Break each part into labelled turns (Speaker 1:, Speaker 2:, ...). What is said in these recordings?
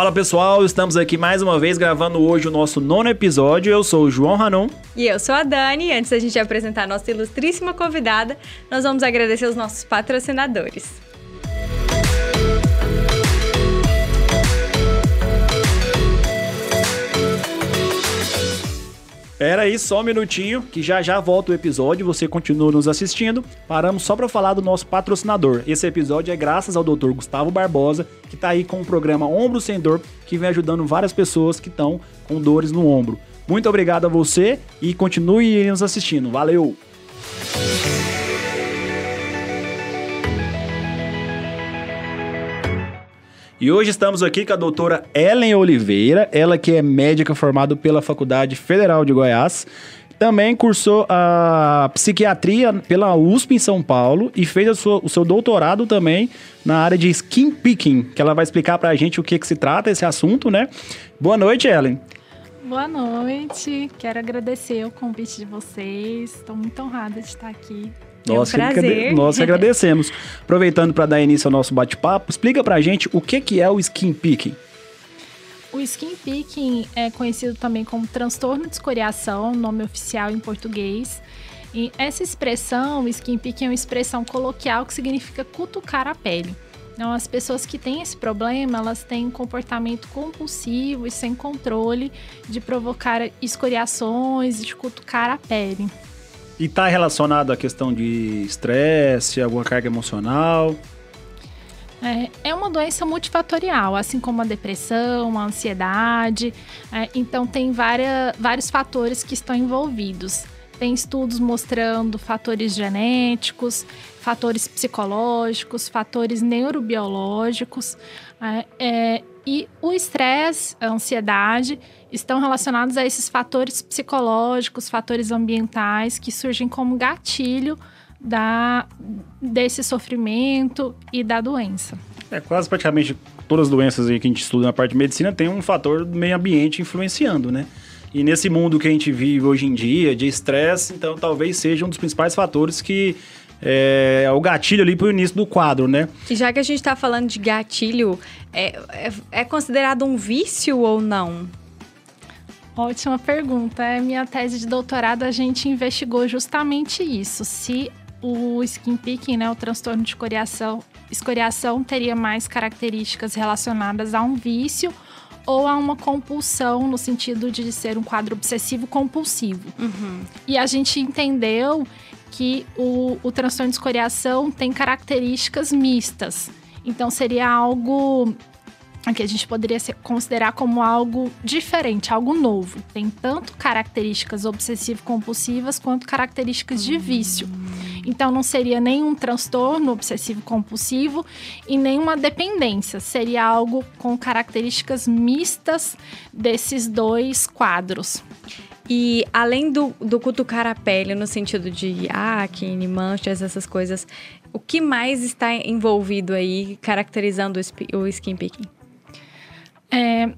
Speaker 1: Fala pessoal, estamos aqui mais uma vez gravando hoje o nosso nono episódio. Eu sou o João Ranon.
Speaker 2: E eu sou a Dani. Antes da gente apresentar a nossa ilustríssima convidada, nós vamos agradecer os nossos patrocinadores.
Speaker 1: Espera aí só um minutinho, que já já volta o episódio, você continua nos assistindo. Paramos só para falar do nosso patrocinador. Esse episódio é graças ao Dr. Gustavo Barbosa, que está aí com o programa Ombro Sem Dor, que vem ajudando várias pessoas que estão com dores no ombro. Muito obrigado a você e continue nos assistindo. Valeu! E hoje estamos aqui com a doutora Ellen Oliveira, ela que é médica formada pela Faculdade Federal de Goiás. Também cursou a psiquiatria pela USP em São Paulo e fez sua, o seu doutorado também na área de skin picking, que ela vai explicar pra gente o que, que se trata esse assunto, né? Boa noite, Ellen.
Speaker 3: Boa noite, quero agradecer o convite de vocês. Estou muito honrada de estar aqui
Speaker 1: nós,
Speaker 2: é um prazer.
Speaker 1: nós agradecemos. Aproveitando para dar início ao nosso bate-papo, explica para a gente o que, que é o skin picking.
Speaker 3: O skin picking é conhecido também como transtorno de escoriação, nome oficial em português. E essa expressão, skin picking, é uma expressão coloquial que significa cutucar a pele. Então, as pessoas que têm esse problema, elas têm um comportamento compulsivo e sem controle de provocar escoriações e de cutucar a pele.
Speaker 1: E está relacionado à questão de estresse, alguma carga emocional?
Speaker 3: É, é, uma doença multifatorial, assim como a depressão, a ansiedade. É, então, tem várias, vários fatores que estão envolvidos. Tem estudos mostrando fatores genéticos, fatores psicológicos, fatores neurobiológicos. É, é e o estresse, a ansiedade, estão relacionados a esses fatores psicológicos, fatores ambientais que surgem como gatilho da, desse sofrimento e da doença.
Speaker 1: É quase praticamente todas as doenças que a gente estuda na parte de medicina tem um fator do meio ambiente influenciando, né? E nesse mundo que a gente vive hoje em dia, de estresse, então talvez seja um dos principais fatores que é, é o gatilho ali para o início do quadro, né?
Speaker 2: E já que a gente está falando de gatilho, é, é, é, considerado um vício ou não?
Speaker 3: Ótima pergunta. É minha tese de doutorado, a gente investigou justamente isso. Se o skin picking, né, o transtorno de escoriação, escoriação teria mais características relacionadas a um vício ou a uma compulsão no sentido de ser um quadro obsessivo compulsivo. Uhum. E a gente entendeu que o, o transtorno de escoriação tem características mistas. Então seria algo que a gente poderia considerar como algo diferente, algo novo. Tem tanto características obsessivo-compulsivas quanto características de vício. Então não seria nenhum transtorno obsessivo-compulsivo e nenhuma dependência. Seria algo com características mistas desses dois quadros.
Speaker 2: E além do, do cutucar a pele, no sentido de acne, manchas, essas coisas, o que mais está envolvido aí, caracterizando o skin picking?
Speaker 3: É,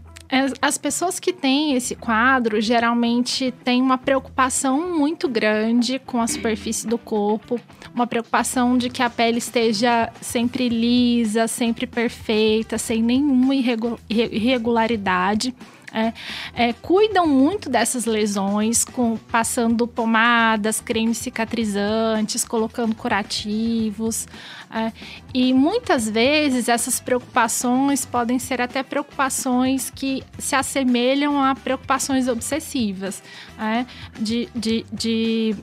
Speaker 3: as pessoas que têm esse quadro geralmente têm uma preocupação muito grande com a superfície do corpo, uma preocupação de que a pele esteja sempre lisa, sempre perfeita, sem nenhuma irregularidade é, é, cuidam muito dessas lesões, com, passando pomadas, cremes cicatrizantes, colocando curativos. É, e muitas vezes essas preocupações podem ser até preocupações que se assemelham a preocupações obsessivas, é, de, de, de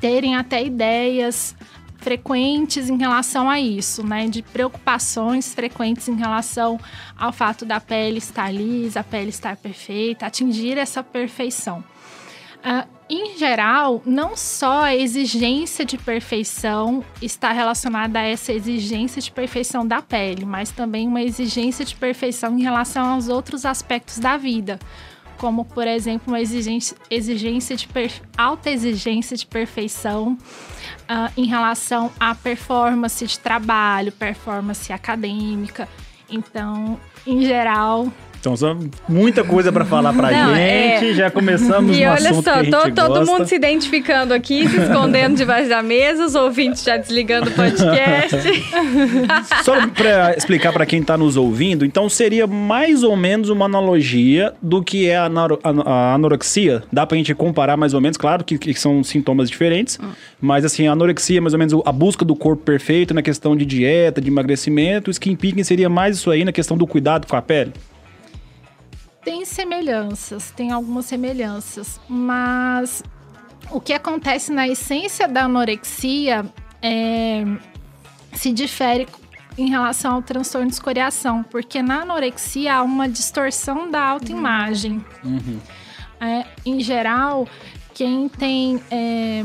Speaker 3: terem até ideias frequentes em relação a isso, né? De preocupações frequentes em relação ao fato da pele estar lisa, a pele estar perfeita, atingir essa perfeição. Uh, em geral, não só a exigência de perfeição está relacionada a essa exigência de perfeição da pele, mas também uma exigência de perfeição em relação aos outros aspectos da vida, como, por exemplo, uma exigência, exigência de alta exigência de perfeição uh, em relação à performance de trabalho, performance acadêmica. Então, em geral,
Speaker 1: Então, só muita coisa para falar pra
Speaker 2: Não,
Speaker 1: gente.
Speaker 2: é...
Speaker 1: Já começamos
Speaker 2: E
Speaker 1: no
Speaker 2: olha
Speaker 1: assunto
Speaker 2: só,
Speaker 1: que a
Speaker 2: tô, todo
Speaker 1: gosta.
Speaker 2: mundo se identificando aqui, se escondendo debaixo da mesa, os ouvintes já desligando o podcast.
Speaker 1: Só para explicar para quem tá nos ouvindo, então seria mais ou menos uma analogia do que é a, anoro- a- a anorexia. Dá pra gente comparar mais ou menos, claro que, que são sintomas diferentes, mas assim, a anorexia é mais ou menos a busca do corpo perfeito na questão de dieta, de emagrecimento. O skin picking seria mais isso aí na questão do cuidado com a pele.
Speaker 3: Tem semelhanças, tem algumas semelhanças, mas o que acontece na essência da anorexia é, se difere em relação ao transtorno de escoriação, porque na anorexia há uma distorção da autoimagem. É, em geral, quem tem é,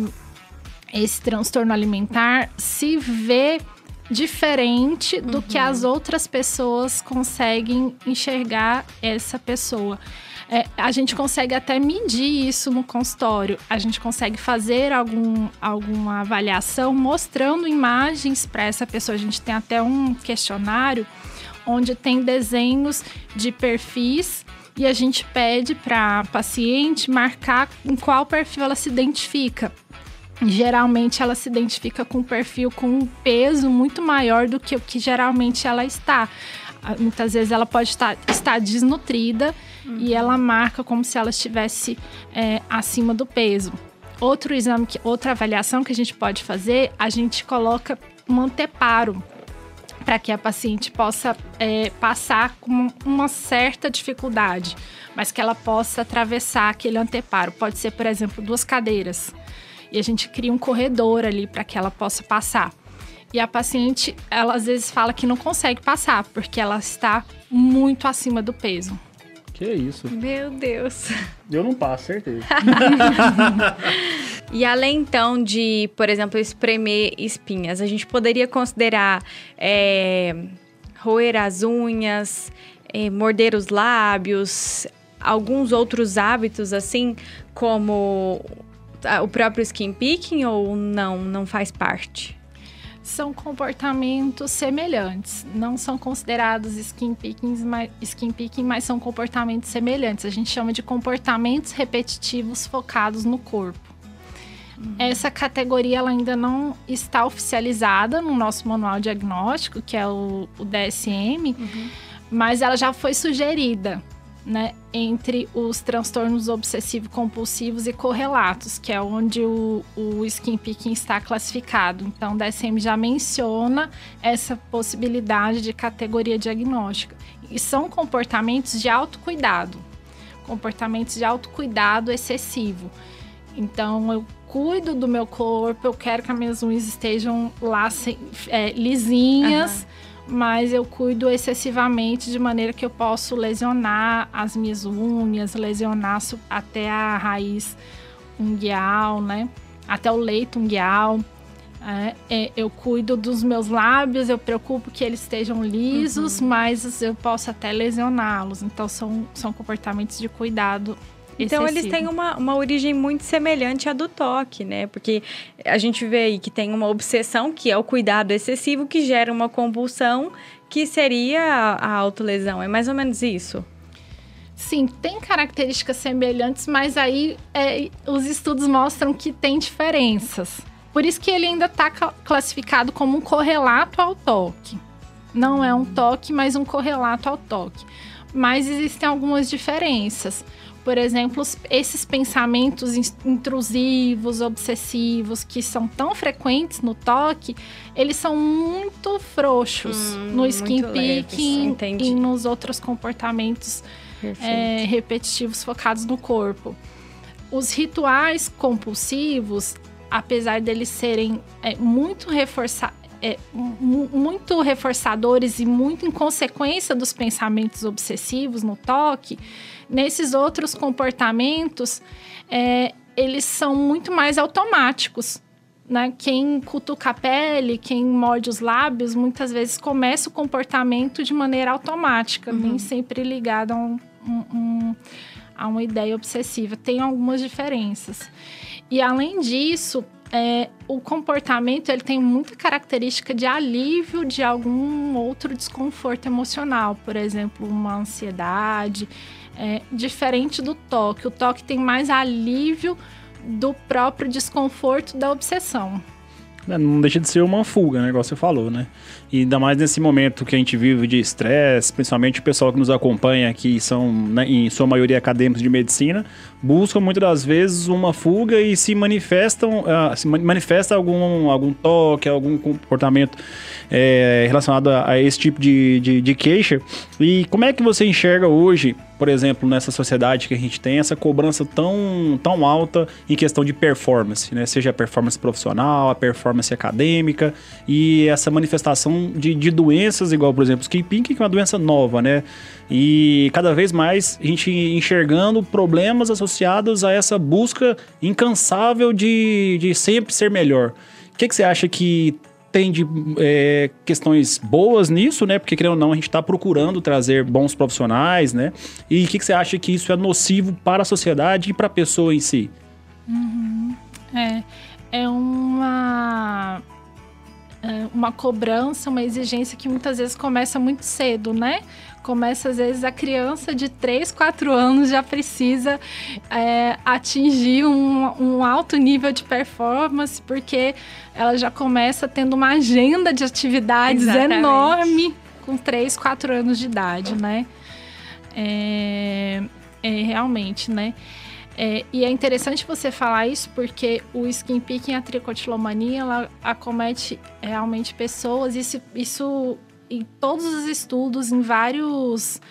Speaker 3: esse transtorno alimentar se vê diferente do que as outras pessoas conseguem enxergar essa pessoa. É, a gente consegue até medir isso no consultório. A gente consegue fazer algum, alguma avaliação mostrando imagens para essa pessoa. A gente tem até um questionário onde tem desenhos de perfis e a gente pede para a paciente marcar em qual perfil ela se identifica. Geralmente ela se identifica com um perfil com um peso muito maior do que o que geralmente ela está. Ah, Muitas vezes ela pode estar, estar desnutrida e ela marca como se ela estivesse é, acima do peso. Outro exame, que, outra avaliação que a gente pode fazer, a gente coloca um anteparo para que a paciente possa é, passar com uma certa dificuldade, mas que ela possa atravessar aquele anteparo. Pode ser, por exemplo, duas cadeiras. E a gente cria um corredor ali para que ela possa passar. E a paciente, ela às vezes fala que não consegue passar, porque ela está muito acima do peso.
Speaker 1: Que isso.
Speaker 2: Meu Deus.
Speaker 1: Eu não passo, certeza.
Speaker 2: E além então de, por exemplo, espremer espinhas, a gente poderia considerar é, roer as unhas, é, morder os lábios, alguns outros hábitos assim, como o próprio skin picking ou não, não faz parte?
Speaker 3: São comportamentos semelhantes. Não são considerados skin pickings, mas, skin picking, mas são comportamentos semelhantes. A gente chama de comportamentos repetitivos focados no corpo. Essa categoria ela ainda não está oficializada no nosso manual diagnóstico, que é o, o DSM, mas ela já foi sugerida né, entre os transtornos obsessivo-compulsivos e correlatos, que é onde o, o skin picking está classificado. Então, o DSM já menciona essa possibilidade de categoria diagnóstica. E são comportamentos de autocuidado, comportamentos de autocuidado excessivo. Então, eu cuido do meu corpo, eu quero que as minhas unhas estejam lá sem- é, lisinhas, mas eu cuido excessivamente de maneira que eu posso lesionar as minhas unhas, lesionar até a raiz unguial, né? Até o leito unguial. É, é, eu cuido dos meus lábios, eu preocupo que eles estejam lisos, mas eu posso até lesioná-los. Então, são, são comportamentos de cuidado
Speaker 2: Então eles têm uma, uma origem muito semelhante à do toque, né? Porque a gente vê aí que tem uma obsessão, que é o cuidado excessivo, que gera uma compulsão, que seria a, a autolesão. É mais ou menos isso.
Speaker 3: Sim, tem características semelhantes, mas aí é, os estudos mostram que tem diferenças. Por isso que ele ainda está classificado como um correlato ao toque. Não é um toque, mas um correlato ao toque. Mas existem algumas diferenças. Por exemplo, esses pensamentos in- intrusivos, obsessivos, que são tão frequentes no toque, eles são muito frouxos
Speaker 2: Hum,
Speaker 3: no skin picking e nos outros comportamentos é, repetitivos focados no corpo. Os rituais compulsivos, apesar deles serem é, muito reforça é, mu- muito reforçadores e muito em consequência dos pensamentos obsessivos no toque, nesses outros comportamentos, é, eles são muito mais automáticos. Né? Quem cutuca a pele, quem morde os lábios, muitas vezes começa o comportamento de maneira automática, nem sempre ligado a, um- um- um- a uma ideia obsessiva. Tem algumas diferenças. E além disso, é, o comportamento ele tem muita característica de alívio de algum outro desconforto emocional, por exemplo, uma ansiedade, é, diferente do toque. O toque tem mais alívio do próprio desconforto da obsessão.
Speaker 1: É, não deixa de ser uma fuga, né? Igual você falou, né? E ainda mais nesse momento que a gente vive de estresse, principalmente o pessoal que nos acompanha aqui, são, né, em sua maioria, acadêmicos de medicina, buscam muitas das vezes uma fuga e se manifestam, uh, se manifesta algum, algum toque, algum comportamento é, relacionado a, a, esse tipo de, de, de queixa. E como é que você enxerga hoje por exemplo, nessa sociedade que a gente tem, essa cobrança tão, tão alta em questão de performance, né? Seja a performance profissional, a performance acadêmica e essa manifestação de, de doenças, igual, por exemplo, o skipping, que é uma doença nova, né? E cada vez mais a gente enxergando problemas associados a essa busca incansável de, de sempre ser melhor. O que, que você acha que tem de é, questões boas nisso, né? Porque, querendo ou não, a gente está procurando trazer bons profissionais, né? E o que, que, você acha que isso é nocivo para a sociedade e para a pessoa em si?
Speaker 3: Uhum. É, é uma é uma cobrança, uma exigência que muitas vezes começa muito cedo, né? Começa, às vezes, a criança de 3, 4 anos já precisa é, atingir um, um, alto nível de performance, porque ela já começa tendo uma agenda de atividades Exatamente. enorme com 3, 4 anos de idade, né? É, é realmente, né? É, e é interessante você falar isso porque o skin picking, a tricotilomania, ela acomete realmente pessoas. Isso, isso em todos os estudos, em vários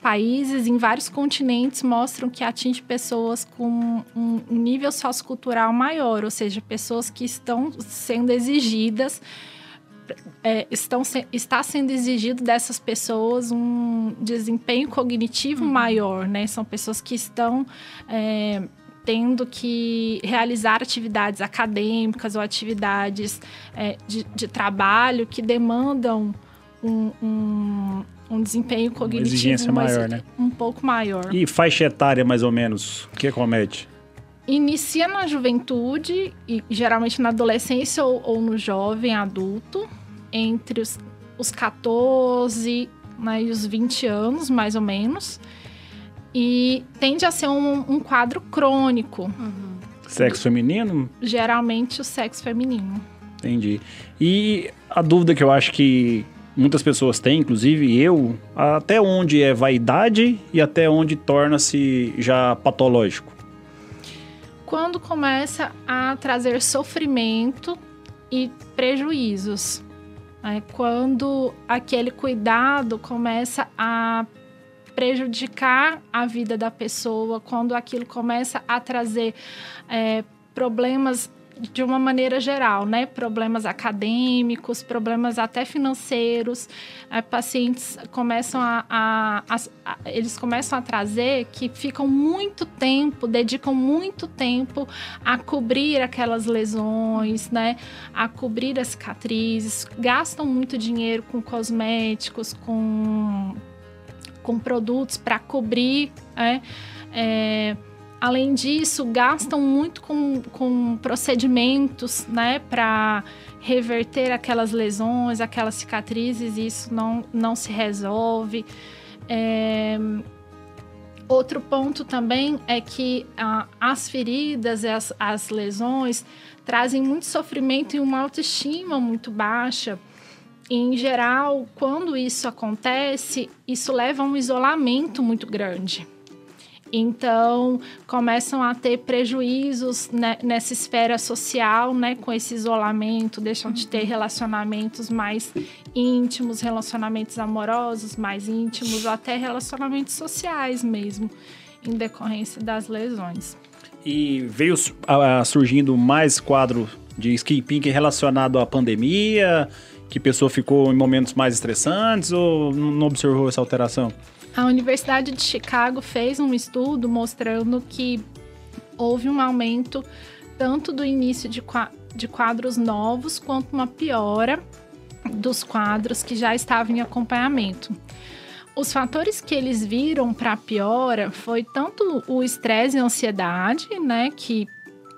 Speaker 3: países, em vários continentes, mostram que atinge pessoas com um nível sociocultural maior, ou seja, pessoas que estão sendo exigidas é, estão está sendo exigido dessas pessoas um desempenho cognitivo uhum. maior, né? São pessoas que estão é, tendo que realizar atividades acadêmicas ou atividades é, de, de, trabalho que demandam um, um, um desempenho cognitivo uma
Speaker 1: exigência maior, né?
Speaker 3: um pouco maior.
Speaker 1: E faixa etária, mais ou menos, o que acomete?
Speaker 3: Inicia na juventude, e geralmente na adolescência ou, ou no jovem adulto, entre os, os 14 né, e os 20 anos, mais ou menos. E tende a ser um, um quadro crônico. Uhum.
Speaker 1: Sexo feminino?
Speaker 3: Geralmente o sexo feminino.
Speaker 1: Entendi. E a dúvida que eu acho que muitas pessoas têm, inclusive eu, até onde é vaidade e até onde torna-se já patológico?
Speaker 3: Quando começa a trazer sofrimento e prejuízos. É quando aquele cuidado começa a prejudicar a vida da pessoa, quando aquilo começa a trazer é, problemas de uma maneira geral, né? Problemas acadêmicos, problemas até financeiros. É, pacientes começam a, a, a, a, eles começam a trazer que ficam muito tempo, dedicam muito tempo a cobrir aquelas lesões, né? A cobrir as cicatrizes, gastam muito dinheiro com cosméticos, com com produtos para cobrir, né? É, Além disso, gastam muito com, com procedimentos, né, para reverter aquelas lesões, aquelas cicatrizes, e isso não, não se resolve. É... Outro ponto também é que ah, as feridas e as, as lesões trazem muito sofrimento e uma autoestima muito baixa. E, em geral, quando isso acontece, isso leva a um isolamento muito grande. Então, começam a ter prejuízos né, nessa esfera social, né, com esse isolamento, deixam de ter relacionamentos mais íntimos, relacionamentos amorosos mais íntimos, ou até relacionamentos sociais mesmo, em decorrência das lesões.
Speaker 1: E veio uh, surgindo mais quadro de skipping relacionado à pandemia, que a pessoa ficou em momentos mais estressantes, ou não observou essa alteração?
Speaker 3: A Universidade de Chicago fez um estudo mostrando que houve um aumento tanto do início de, de quadros novos quanto uma piora dos quadros que já estavam em acompanhamento. Os fatores que eles viram para piora foi tanto o estresse e ansiedade, né, que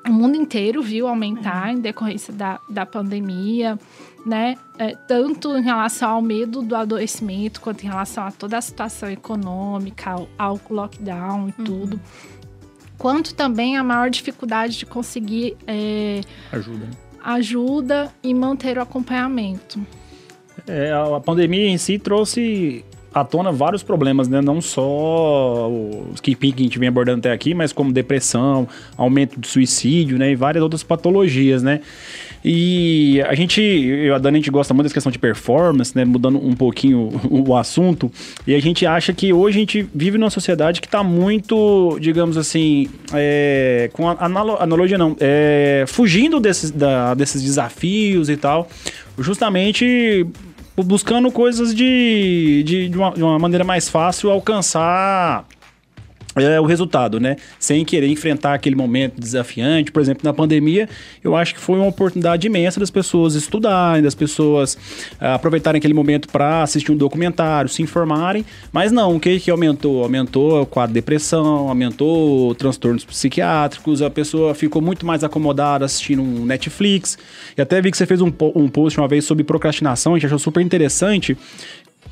Speaker 3: o mundo inteiro viu aumentar em decorrência da, da pandemia, né? É, tanto em relação ao medo do adoecimento, quanto em relação a toda a situação econômica, ao, ao lockdown e uhum. tudo. Quanto também a maior dificuldade de conseguir é,
Speaker 1: ajuda.
Speaker 3: ajuda e manter o acompanhamento.
Speaker 1: É, a pandemia em si trouxe à tona vários problemas, né? Não só os que a gente vem abordando até aqui, mas como depressão, aumento de suicídio, né? E várias outras patologias, né? E a gente, eu, a Dani, a gente gosta muito dessa questão de performance, né? Mudando um pouquinho o, o assunto. E a gente acha que hoje a gente vive numa sociedade que está muito, digamos assim, é, com a, analo, analogia não, é, fugindo desses, da, desses desafios e tal, justamente buscando coisas de, de, de, uma, de uma maneira mais fácil alcançar é, o resultado, né? Sem querer enfrentar aquele momento desafiante. Por exemplo, na pandemia, eu acho que foi uma oportunidade imensa das pessoas estudarem, das pessoas uh, aproveitarem aquele momento para assistir um documentário, se informarem. Mas não, o que, que aumentou? Aumentou o quadro de depressão, aumentou transtornos psiquiátricos, a pessoa ficou muito mais acomodada assistindo um Netflix. E até vi que você fez um, um post uma vez sobre procrastinação, a gente achou super interessante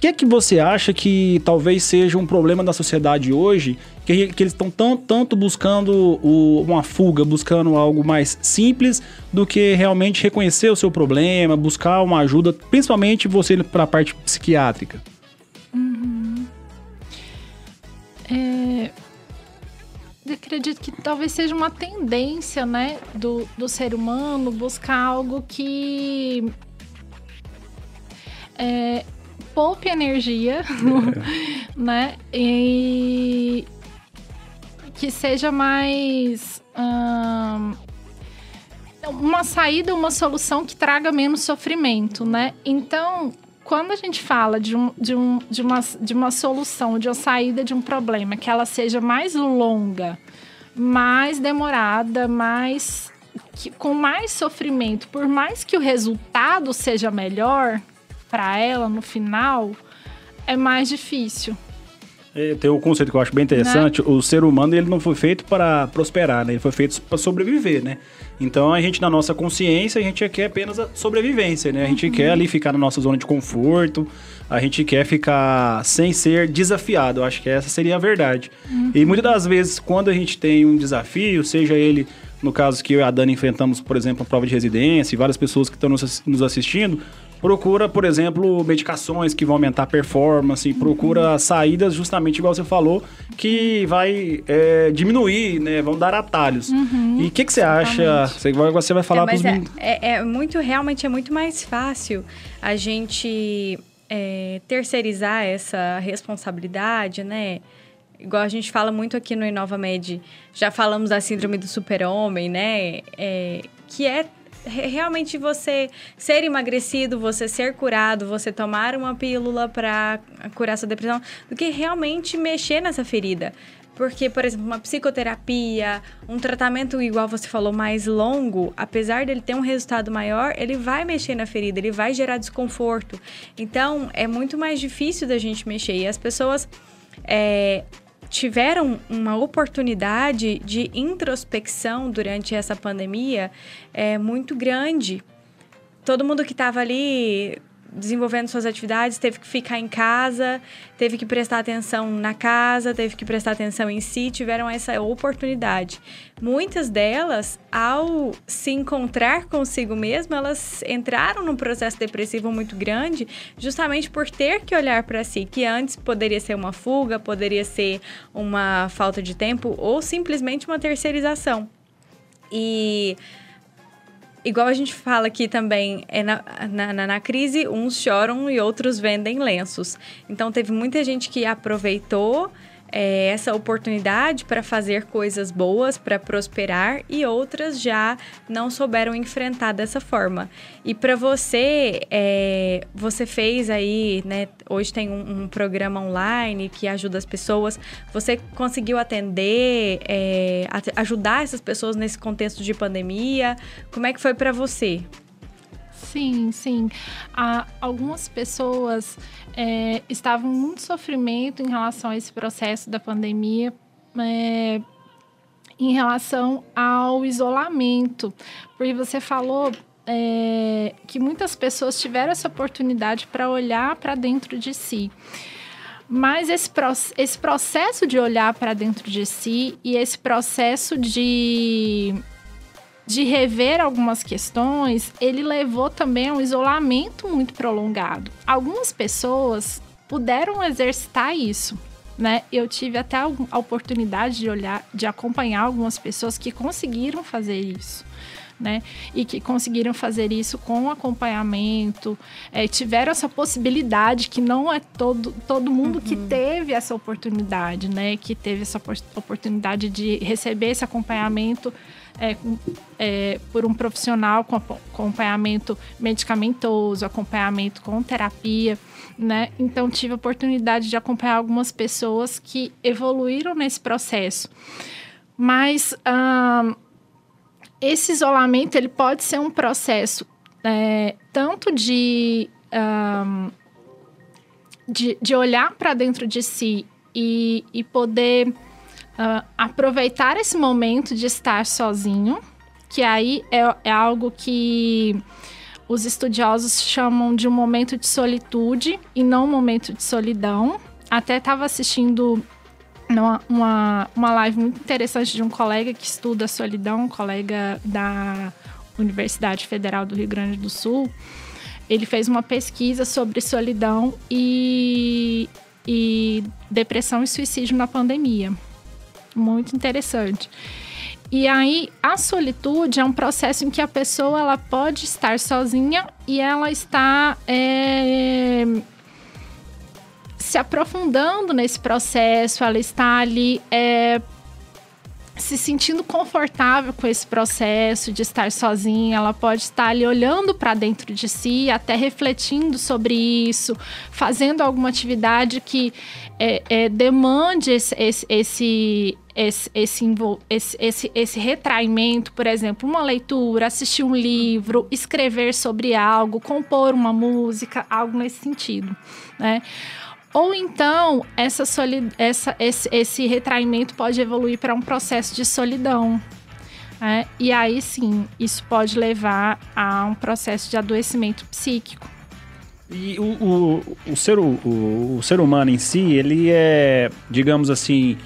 Speaker 1: que é que você acha que talvez seja um problema da sociedade hoje, que, que eles estão tão, tanto buscando o, uma fuga, buscando algo mais simples, do que realmente reconhecer o seu problema, buscar uma ajuda, principalmente você para a parte psiquiátrica?
Speaker 3: Uhum. É, eu acredito que talvez seja uma tendência, né, do, do ser humano buscar algo que é, poupe energia, é. né? E que seja mais hum, uma saída, uma solução que traga menos sofrimento, né? Então, quando a gente fala de, um, de, um, de, uma, de uma solução, de uma saída de um problema, que ela seja mais longa, mais demorada, mais que, com mais sofrimento, por mais que o resultado seja melhor, para ela no final é mais difícil.
Speaker 1: É, tem um conceito que eu acho bem interessante. Né? O ser humano ele não foi feito para prosperar, né? Ele foi feito para sobreviver, né? Então a gente na nossa consciência a gente quer apenas a sobrevivência, né? A gente uhum. quer ali ficar na nossa zona de conforto. A gente quer ficar sem ser desafiado. Eu acho que essa seria a verdade. Uhum. E muitas das vezes quando a gente tem um desafio, seja ele no caso que eu e a Dani enfrentamos, por exemplo, a prova de residência e várias pessoas que estão nos assistindo, procura, por exemplo, medicações que vão aumentar a performance, procura saídas justamente igual você falou, que vai é, diminuir, né? Vão dar atalhos. Uhum, e o que, que você acha? Você vai, você vai falar é,
Speaker 2: mas é, é, é, muito, realmente é muito mais fácil a gente é, terceirizar essa responsabilidade, né? Igual a gente fala muito aqui no Inova Med, já falamos da síndrome do super-homem, né? É, que é realmente você ser emagrecido, você ser curado, você tomar uma pílula para curar sua depressão, do que realmente mexer nessa ferida. Porque, por exemplo, uma psicoterapia, um tratamento igual você falou mais longo, apesar dele ter um resultado maior, ele vai mexer na ferida, ele vai gerar desconforto. Então, é muito mais difícil da gente mexer. E as pessoas é, tiveram uma oportunidade de introspecção durante essa pandemia é, muito grande. Todo mundo que estava ali desenvolvendo suas atividades, teve que ficar em casa, teve que prestar atenção na casa, teve que prestar atenção em si, tiveram essa oportunidade. Muitas delas, ao se encontrar consigo mesmo, elas entraram num processo depressivo muito grande, justamente por ter que olhar para si, que antes poderia ser uma fuga, poderia ser uma falta de tempo ou simplesmente uma terceirização. E igual a gente fala aqui também, é na, na, na, crise, uns choram e outros vendem lenços. Então, teve muita gente que aproveitou é, essa oportunidade para fazer coisas boas, para prosperar, e outras já não souberam enfrentar dessa forma. E para você, é, você fez aí, né? Hoje tem um, um, programa online que ajuda as pessoas. Você conseguiu atender, é, ajudar essas pessoas nesse contexto de pandemia? Como é que foi para você?
Speaker 3: Sim, sim. Há algumas pessoas é, estavam muito sofrimento em relação a esse processo da pandemia. É, em relação ao isolamento, porque você falou é, que muitas pessoas tiveram essa oportunidade para olhar para dentro de si. Mas esse, esse processo de olhar para dentro de si e esse processo de, de rever algumas questões, ele levou também a um isolamento muito prolongado. Algumas pessoas puderam exercitar isso, né? Eu tive até a oportunidade de olhar, de acompanhar algumas pessoas que conseguiram fazer isso né? E que conseguiram fazer isso com acompanhamento, é, tiveram essa possibilidade que não é todo, todo mundo uhum. que teve essa oportunidade, né? Que teve essa oportunidade de receber esse acompanhamento é, é, por um profissional com acompanhamento medicamentoso, acompanhamento com terapia, né? Então tive a oportunidade de acompanhar algumas pessoas que evoluíram nesse processo. Mas esse isolamento ele pode ser um processo é, tanto de, um, de, de, olhar para dentro de si e, e poder uh, aproveitar esse momento de estar sozinho, que aí é, é algo que os estudiosos chamam de um momento de solitude e não um momento de solidão. Até estava assistindo uma, uma, live muito interessante de um colega que estuda solidão, um colega da Universidade Federal do Rio Grande do Sul. Ele fez uma pesquisa sobre solidão e, e depressão e suicídio na pandemia. Muito interessante. E aí, a solitude é um processo em que a pessoa ela pode estar sozinha e ela está é, se aprofundando nesse processo, ela está ali é, se sentindo confortável com esse processo de estar sozinha, ela pode estar ali olhando para dentro de si, até refletindo sobre isso, fazendo alguma atividade que é, é, demande esse, esse, esse esse, esse, esse, esse, retraimento, por exemplo, uma leitura, assistir um livro, escrever sobre algo, compor uma música, algo nesse sentido, né? Ou então, essa solid... essa, esse, esse retraimento pode evoluir para um processo de solidão. Né? E aí sim, isso pode levar a um processo de adoecimento psíquico.
Speaker 1: E o, o, o, ser, o, o ser humano em si, ele é, digamos assim,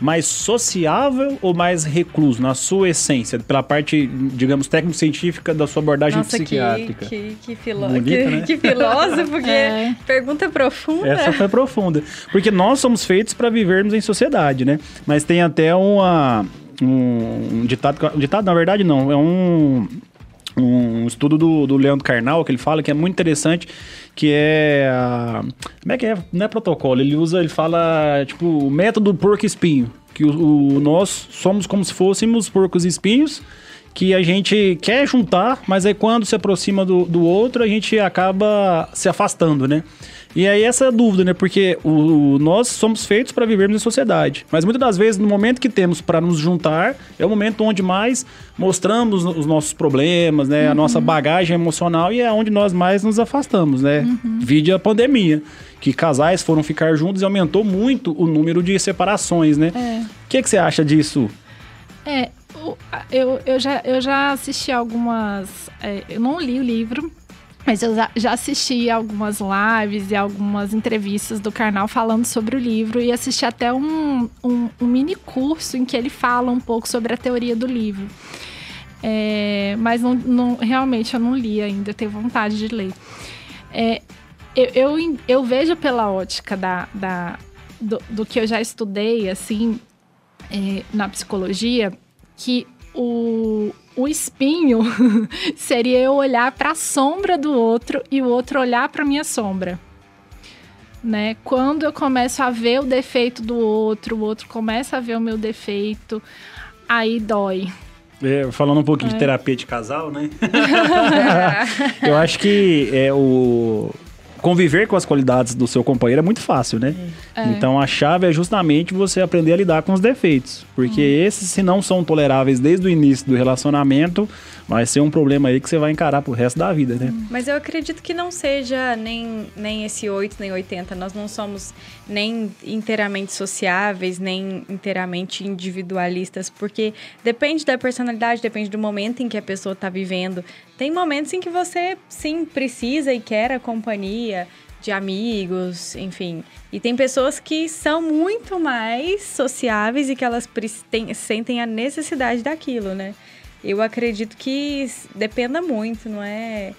Speaker 1: mais sociável ou mais recluso, na sua essência, pela parte, digamos, técnico-científica da sua abordagem
Speaker 2: Nossa,
Speaker 1: psiquiátrica?
Speaker 2: Que, que, que, filó Bonita, que, né? que filósofo, que é. pergunta profunda.
Speaker 1: Essa foi profunda. Porque nós somos feitos para vivermos em sociedade, né? Mas tem até uma, um, um ditado, um ditado, na verdade não, é um um estudo do, do Leandro Carnal, que ele fala que é muito interessante, que é. Como é que é? Não é protocolo, ele usa, ele fala, tipo, o método porco espinho. Que o, o, nós somos como se fôssemos porcos espinhos, que a gente quer juntar, mas aí quando se aproxima do, do outro, a gente acaba se afastando, né? E aí essa é a dúvida, né? Porque o, o nós somos feitos para vivermos em sociedade. Mas muitas das vezes, no momento que temos para nos juntar, é o momento onde mais mostramos os nossos problemas, né? Uhum. A nossa bagagem emocional e é onde nós mais nos afastamos, né? Uhum. Vide a pandemia. Que casais foram ficar juntos e aumentou muito o número de separações, né? O é. que, que você acha disso?
Speaker 3: É, eu, eu, já, eu já assisti algumas. É, eu não li o livro, mas eu já assisti algumas lives e algumas entrevistas do Karnal falando sobre o livro e assisti até um, um, um mini curso em que ele fala um pouco sobre a teoria do livro. É, mas não, não, realmente eu não li ainda, tenho vontade de ler. É, eu, eu, eu, vejo pela ótica da, da, do, do, que eu já estudei, assim, é, na psicologia, que o, o espinho seria eu olhar para a sombra do outro e o outro olhar para minha sombra. Né? Quando eu começo a ver o defeito do outro, o outro começa a ver o meu defeito, aí dói.
Speaker 1: É, falando um pouquinho é. de terapia de casal, né? eu acho que é o conviver com as qualidades do seu companheiro é muito fácil, né?
Speaker 3: É.
Speaker 1: Então a chave é justamente você aprender a lidar com os defeitos. Porque esses, se não são toleráveis desde o início do relacionamento, vai ser um problema aí que você vai encarar pro resto da vida, né?
Speaker 2: Mas eu acredito que não seja nem, nem esse 8, nem 80. Nós não somos nem inteiramente sociáveis, nem inteiramente individualistas, porque depende da personalidade, depende do momento em que a pessoa está vivendo. Tem momentos em que você, sim, precisa e quer a companhia de amigos, enfim. E tem pessoas que são muito mais sociáveis e que elas sentem a necessidade daquilo, né? Eu acredito que dependa muito, não é?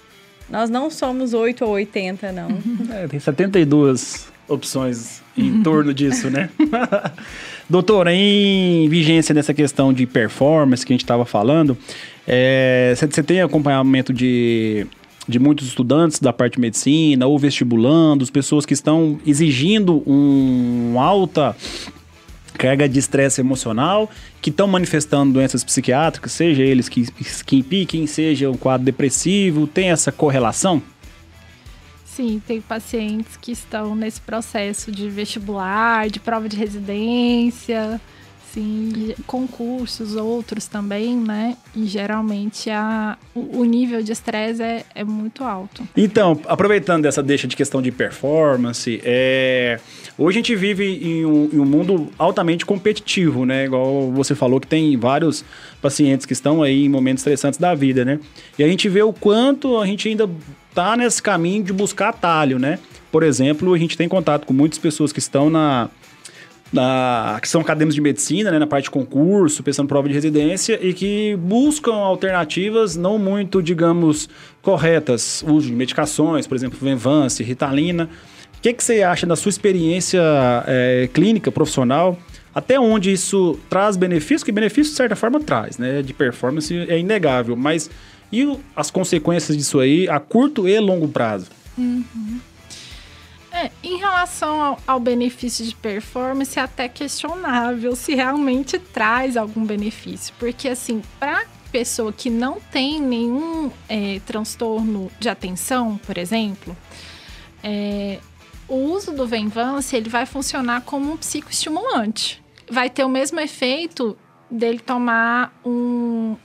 Speaker 2: Nós não somos 8 ou 80, não.
Speaker 1: É, tem 72 opções em torno disso, né? Doutora, em vigência dessa questão de performance que a gente estava falando, você você tem acompanhamento de, de muitos estudantes da parte de medicina ou vestibulandos, pessoas que estão exigindo um alta carga de estresse emocional, que estão manifestando doenças psiquiátricas, seja eles que, que impiquem, seja um quadro depressivo, tem essa correlação?
Speaker 3: Sim, tem pacientes que estão nesse processo de vestibular, de prova de residência, sim, concursos, outros também, né? E geralmente a, o, o nível de estresse é, é muito alto.
Speaker 1: Então, aproveitando dessa deixa de questão de performance, é, hoje a gente vive em um, em um mundo altamente competitivo, né? Igual você falou que tem vários pacientes que estão aí em momentos estressantes da vida, né? E a gente vê o quanto a gente ainda tá nesse caminho de buscar atalho, né? Por exemplo, a gente tem contato com muitas pessoas que estão na, na, que são acadêmicos de medicina, né, na parte de concurso, pensando em prova de residência, e que buscam alternativas não muito, digamos, corretas, uso de medicações, por exemplo, Venvance, Ritalina. O que, que você acha da sua experiência eh, clínica, profissional? Até onde isso traz benefícios? Que benefício, de certa forma, traz, né? De performance é inegável, mas e as consequências disso aí a curto e longo prazo?
Speaker 3: É, em relação ao, ao benefício de performance, é até questionável se realmente traz algum benefício. Porque, assim, para pessoa que não tem nenhum é, transtorno de atenção, por exemplo, é, o uso do Venvance ele vai funcionar como um psicoestimulante. Vai ter o mesmo efeito dele tomar um-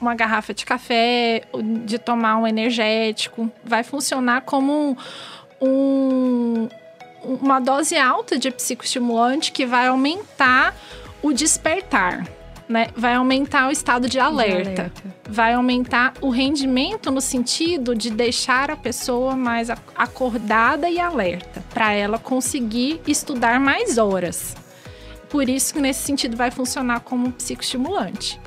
Speaker 3: uma garrafa de café, de tomar um energético. Vai funcionar como um- uma dose alta de psicoestimulante que vai aumentar o despertar. Né? Vai aumentar o estado de alerta
Speaker 2: alerta.
Speaker 3: vai aumentar o rendimento no sentido de deixar a pessoa mais ac- acordada e alerta, para ela conseguir estudar mais horas. Por isso que nesse sentido vai funcionar como um psicoestimulante.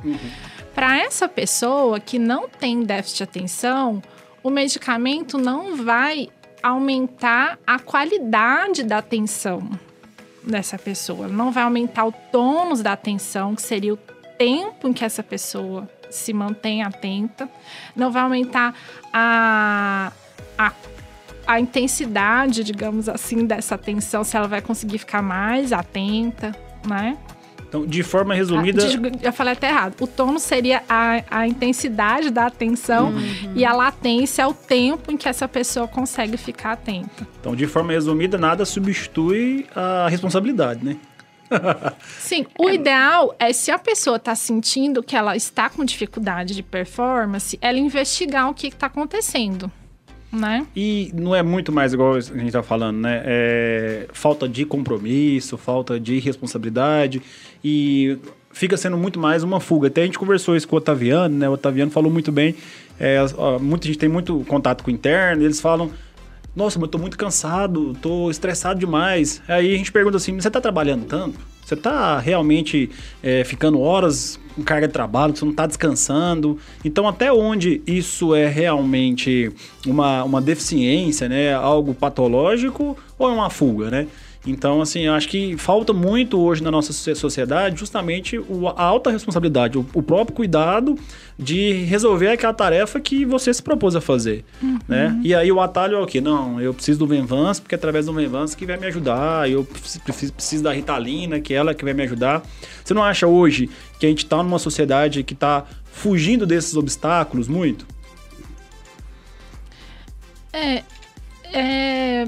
Speaker 3: Para essa pessoa que não tem déficit de atenção, o medicamento não vai aumentar a qualidade da atenção dessa pessoa. Não vai aumentar o tônus da atenção, que seria o tempo em que essa pessoa se mantém atenta. Não vai aumentar a, a, a intensidade, digamos assim, dessa atenção, se ela vai conseguir ficar mais atenta, né?
Speaker 1: Então, de forma resumida,
Speaker 3: Ah, eu falei até errado. O tono seria a, a intensidade da atenção e a latência é o tempo em que essa pessoa consegue ficar atenta.
Speaker 1: então, de forma resumida, nada substitui a responsabilidade, né?
Speaker 3: Sim, o ideal é se a pessoa está sentindo que ela está com dificuldade de performance, ela investigar o que está acontecendo, né?
Speaker 1: E não é muito mais igual a gente tá falando, né? É falta de compromisso, falta de responsabilidade e fica sendo muito mais uma fuga. Até a gente conversou isso com o Otaviano, né? O Otaviano falou muito bem. É, ó, muita gente tem muito contato com o interno, eles falam. Nossa, mas eu tô muito cansado, tô estressado demais. Aí a gente pergunta assim: você tá trabalhando tanto? Você tá realmente é, ficando horas com carga de trabalho, você não tá descansando? Então, até onde isso é realmente uma, uma deficiência, né? Algo patológico ou é uma fuga, né? Então, assim, eu acho que falta muito hoje na nossa socie- sociedade justamente o- a alta responsabilidade, o, o próprio cuidado de resolver aquela tarefa que você se propôs a fazer, né? E aí o atalho é o quê? Não, eu preciso do Venvance, porque é através do Venvance que vai me ajudar, eu preciso, preciso da Ritalina, que é ela que vai me ajudar. Você não acha hoje que a gente está numa sociedade que está fugindo desses obstáculos muito?
Speaker 3: É, é,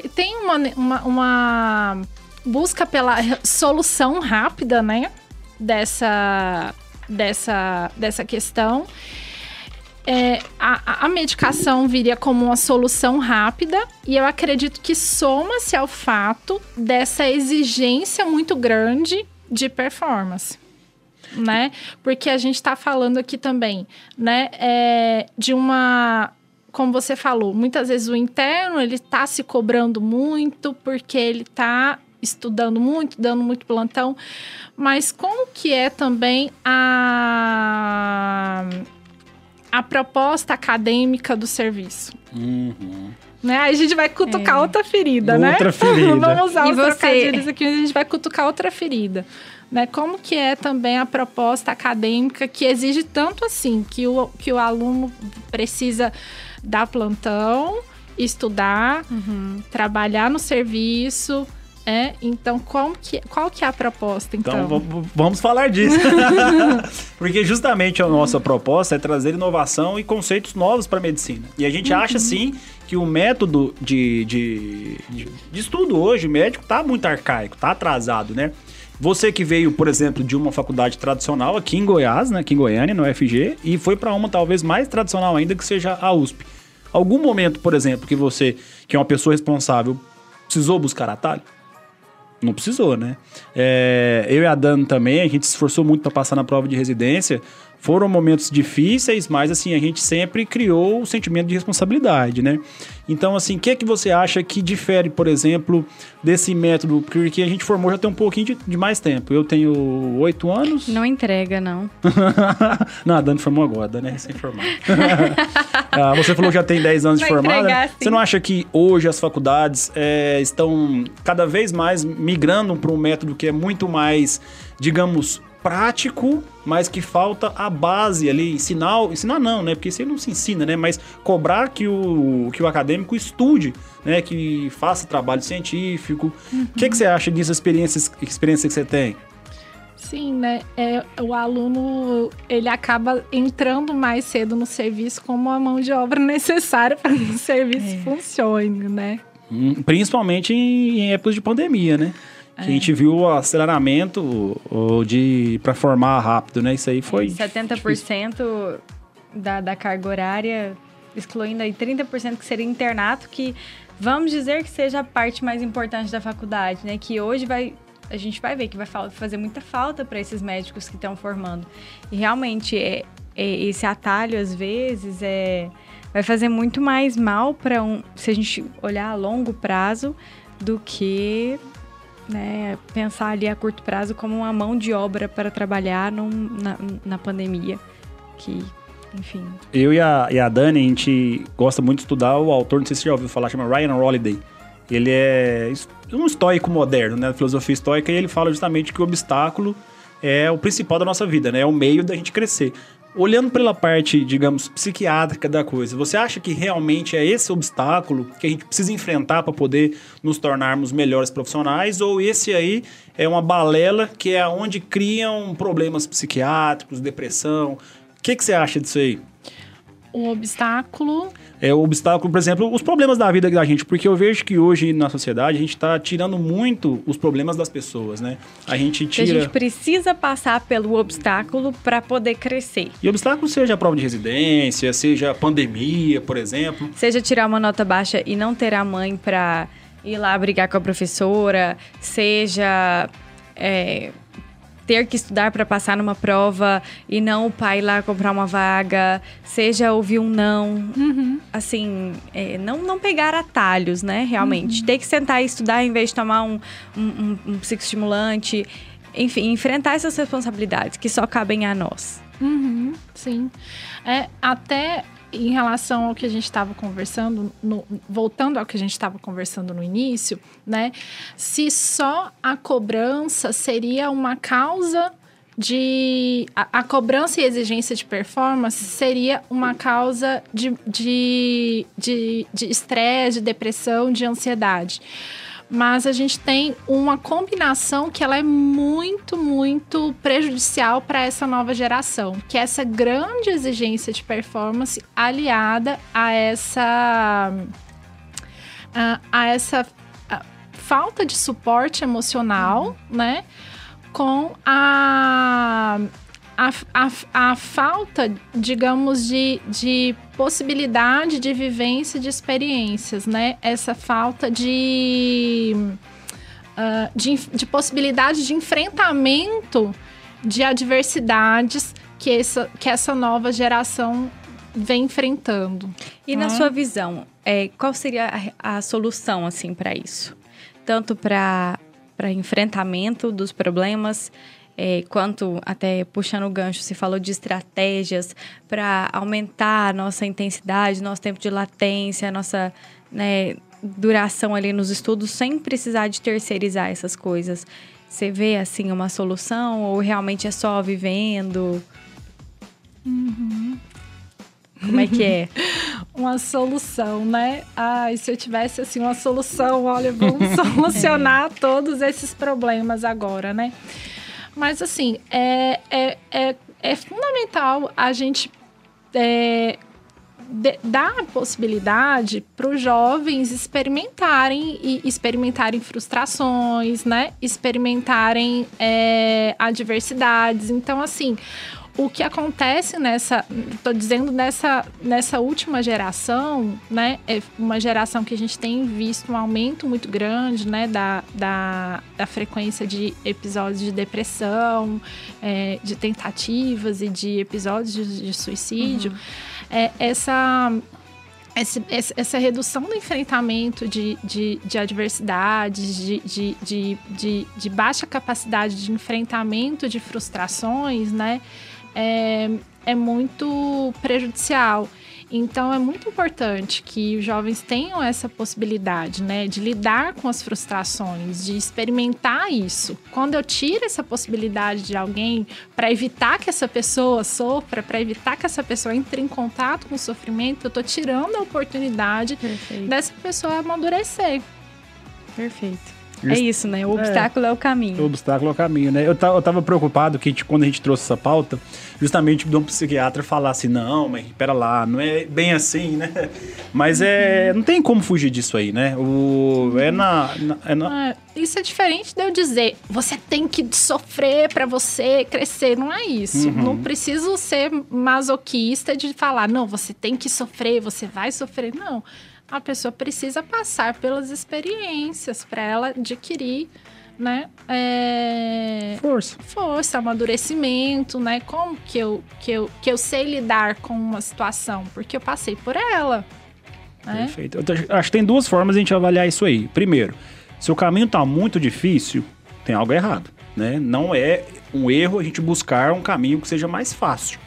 Speaker 3: te- tem uma, uma, uma busca pela solução rápida, né? Dessa, dessa, dessa questão. É, a, a medicação viria como uma solução rápida e eu acredito que soma-se ao fato dessa exigência muito grande de performance. Né? Porque a gente está falando aqui também, né, é, de uma como você falou, muitas vezes o interno ele está se cobrando muito porque ele está estudando muito, dando muito plantão, mas como que é também a a proposta acadêmica do serviço?
Speaker 1: Uhum.
Speaker 3: Né? Aí a gente vai cutucar
Speaker 2: É.
Speaker 3: outra ferida, né?
Speaker 1: Outra ferida.
Speaker 3: Vamos usar
Speaker 2: E
Speaker 3: os
Speaker 2: você?
Speaker 3: trocadilhos aqui, mas a gente vai cutucar outra ferida. Né? Como que é também a proposta acadêmica que exige tanto assim, que o, que o aluno precisa dar plantão, estudar, trabalhar no serviço, é? Então, como que, qual que é a proposta, então?
Speaker 1: Então, vamos falar disso. Porque justamente a nossa proposta é trazer inovação e conceitos novos para a medicina. E a gente acha, sim, que o método de, de, de, de estudo hoje, médico, tá muito arcaico, tá atrasado, né? Você que veio, por exemplo, de uma faculdade tradicional aqui em Goiás, né, aqui em Goiânia, no UFG, e foi para uma talvez mais tradicional ainda, que seja a USP. Algum momento, por exemplo, que você, que é uma pessoa responsável, precisou buscar atalho? Não precisou, né? É, eu e a Dani também, a gente se esforçou muito para passar na prova de residência. Foram momentos difíceis, mas assim, a gente sempre criou o sentimento de responsabilidade, né? Então, assim, o que é que você acha que difere, por exemplo, desse método? Porque a gente formou já tem um pouquinho de, de mais tempo. Eu tenho oito anos.
Speaker 2: Não entrega, não.
Speaker 1: não, a Dani formou agora, a Dani é recém-formada. Ah, você falou que já tem 10 anos de
Speaker 2: Vai
Speaker 1: formada.
Speaker 2: entregar,
Speaker 1: né? Você não acha que hoje as faculdades é, estão cada vez mais migrando para um método que é muito mais, digamos, prático, mas que falta a base ali, ensinar, ensinar não, né? Porque isso aí não se ensina, né? Mas cobrar que o, que o acadêmico estude, né? Que faça trabalho científico. O que, que você acha dessa experiência, experiência que você tem?
Speaker 3: Sim, né? É, o aluno ele acaba entrando mais cedo no serviço como a mão de obra necessária para que o serviço funcione, né?
Speaker 1: Hum, Principalmente em, em épocas de pandemia, né? Que a gente viu o aceleramento de para formar rápido, né? Isso aí foi.
Speaker 2: 70% da, da carga horária, excluindo aí 30% que seria internato, que vamos dizer que seja a parte mais importante da faculdade, né? Que hoje vai. A gente vai ver que vai fazer muita falta para esses médicos que estão formando. E realmente, é, é- esse atalho, às vezes, é, vai fazer muito mais mal para um. Se a gente olhar a longo prazo, do que né, pensar ali a curto prazo como uma mão de obra para trabalhar num- na, na pandemia. Que, enfim.
Speaker 1: Eu e a, e a Dani, a gente gosta muito de estudar o autor, não sei se você já ouviu falar, chama Ryan Holiday. Ele é um estoico moderno, né? Filosofia estoica, e ele fala justamente que o obstáculo é o principal da nossa vida, né? É o meio da gente crescer. Olhando pela parte, digamos, psiquiátrica da coisa, você acha que realmente é esse obstáculo que a gente precisa enfrentar para poder nos tornarmos melhores profissionais? Ou esse aí é uma balela que é onde criam problemas psiquiátricos, depressão? O que, que você acha disso aí?
Speaker 3: O obstáculo
Speaker 1: É o obstáculo, por exemplo, os problemas da vida da gente, porque eu vejo que hoje na sociedade a gente está tirando muito os problemas das pessoas, né? A gente
Speaker 2: Que a
Speaker 1: tira.
Speaker 2: gente precisa passar pelo obstáculo para poder crescer.
Speaker 1: E obstáculo seja a prova de residência, seja a pandemia, por exemplo.
Speaker 2: Seja tirar uma nota baixa e não ter a mãe para ir lá brigar com a professora, seja é, ter que estudar para passar numa prova e não o pai ir lá comprar uma vaga, seja ouvir um não. Assim, é, não, não pegar atalhos, né? Realmente. Ter que sentar e estudar em vez de tomar um, um, um, um psicoestimulante. Enfim, enfrentar essas responsabilidades que só cabem a nós.
Speaker 3: Uhum, sim. É, até em relação ao que a gente estava conversando, no- voltando ao que a gente estava conversando no início, né? Se só a cobrança seria uma causa de. A, a cobrança e exigência de performance seria uma causa de de de de estresse, de depressão, de ansiedade mas a gente tem uma combinação que ela é muito, muito prejudicial para essa nova geração, que é essa grande exigência de performance aliada a essa a, a essa a falta de suporte emocional, né? Com a, a, a, a falta, digamos, de, de possibilidade de vivência de experiências, né? Essa falta de, uh, de, de possibilidade de enfrentamento de adversidades que essa, que essa nova geração vem enfrentando.
Speaker 2: E na sua visão, é, qual seria a, a solução assim para isso? Tanto para enfrentamento dos problemas, é, quanto até puxando o gancho, se falou de estratégias para aumentar a nossa intensidade, nosso tempo de latência, nossa né, duração ali nos estudos, sem precisar de terceirizar essas coisas. Você vê assim uma solução ou realmente é só vivendo?
Speaker 3: Uhum.
Speaker 2: Como é que é?
Speaker 3: uma solução, né? Ai, se eu tivesse assim uma solução, olha, vamos solucionar é. todos esses problemas agora, né? Mas assim, é, é, é, é fundamental a gente é, de, dar a possibilidade para os jovens experimentarem e experimentarem frustrações, né? Experimentarem é, adversidades. Então, assim, o que acontece nessa, tô dizendo nessa, nessa última geração, né, é uma geração que a gente tem visto um aumento muito grande, né, da, da, da frequência de episódios de depressão, é, de tentativas e de episódios de, de suicídio. Uhum. É, essa esse, essa redução do enfrentamento de, de, de adversidades, de, de, de, de, de, baixa capacidade de enfrentamento de frustrações, né? É, é muito prejudicial. Então é muito importante que os jovens tenham essa possibilidade, né, de lidar com as frustrações, de experimentar isso. Quando eu tiro essa possibilidade de alguém para evitar que essa pessoa sofra, para evitar que essa pessoa entre em contato com o sofrimento, eu estou tirando a oportunidade Perfeito. dessa pessoa amadurecer.
Speaker 2: Perfeito. É isso, né? O obstáculo é, é o caminho.
Speaker 1: O obstáculo é o caminho, né? Eu, eu tava preocupado que gente, quando a gente trouxe essa pauta, justamente de um psiquiatra falar assim, não, mas pera lá, não é bem assim, né? Mas é. Uhum. Não tem como fugir disso aí, né? O, é na. na, é na...
Speaker 3: É, isso é diferente de eu dizer, você tem que sofrer para você crescer. Não é isso. Uhum. Não preciso ser masoquista de falar, não, você tem que sofrer, você vai sofrer. Não a pessoa precisa passar pelas experiências para ela adquirir né? É...
Speaker 1: Força.
Speaker 3: Força, amadurecimento, né? Como que eu, que, eu, que eu sei lidar com uma situação? Porque eu passei por ela.
Speaker 1: Né? Perfeito. Eu acho que tem duas formas de a gente avaliar isso aí. Primeiro, se o caminho está muito difícil, tem algo errado. Né? Não é um erro a gente buscar um caminho que seja mais fácil.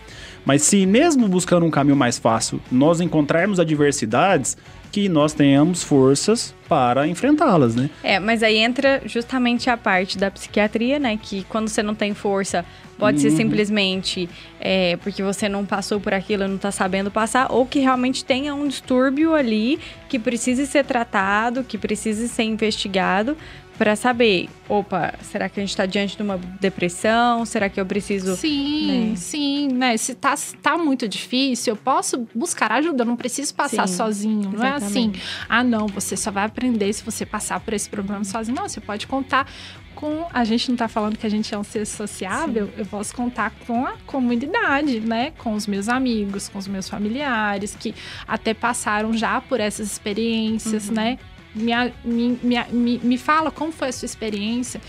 Speaker 1: Mas se mesmo buscando um caminho mais fácil, nós encontrarmos adversidades, que nós tenhamos forças para enfrentá-las, né?
Speaker 2: É, mas aí entra justamente a parte da psiquiatria, né? Que quando você não tem força, pode uhum. ser simplesmente é, porque você não passou por aquilo, não está sabendo passar, ou que realmente tenha um distúrbio ali que precise ser tratado, que precise ser investigado, para saber, opa, será que a gente está diante de uma depressão? Será que eu preciso.
Speaker 3: Sim, né? sim, né? Se tá, tá muito difícil, eu posso buscar ajuda, eu não preciso passar sim, sozinho. Não exatamente. é assim, ah, não, você só vai aprender se você passar por esse problema sozinho. Não, você pode contar com. A gente não está falando que a gente é um ser sociável, Sim. eu posso contar com a comunidade, né? Com os meus amigos, com os meus familiares, que até passaram já por essas experiências, uhum. né? Me, me, me, me fala como foi a sua experiência.